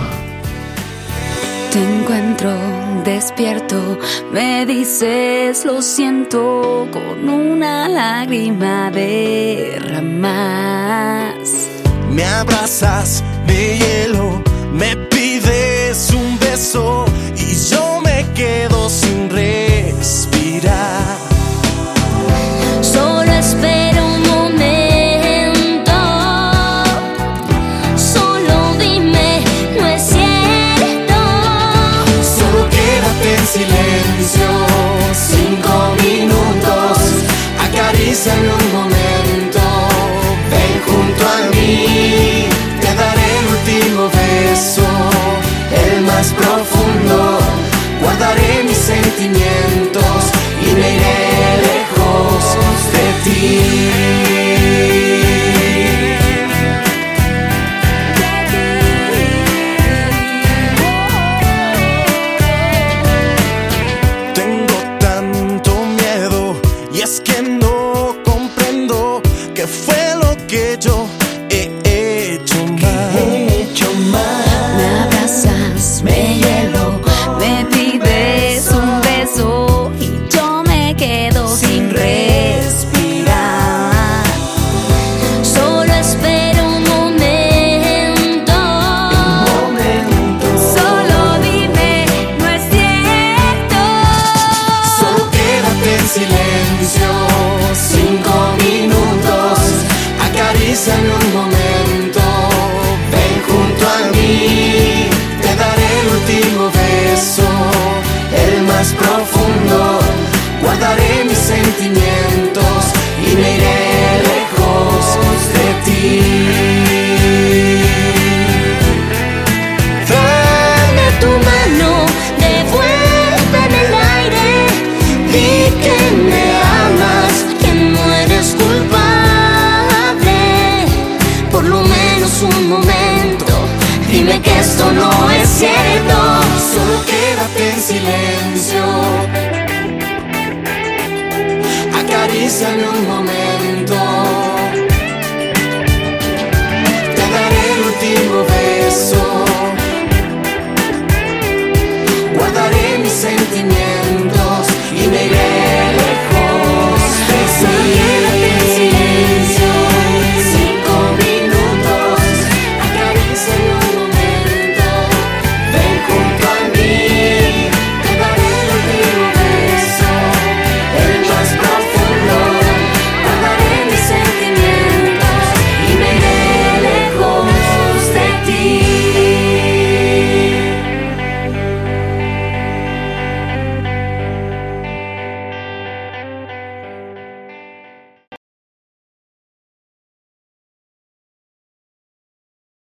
despierto, me dices lo siento con una lágrima de ramas. Me abrazas de hielo, me pides un beso silencio. Acaríciame un momento.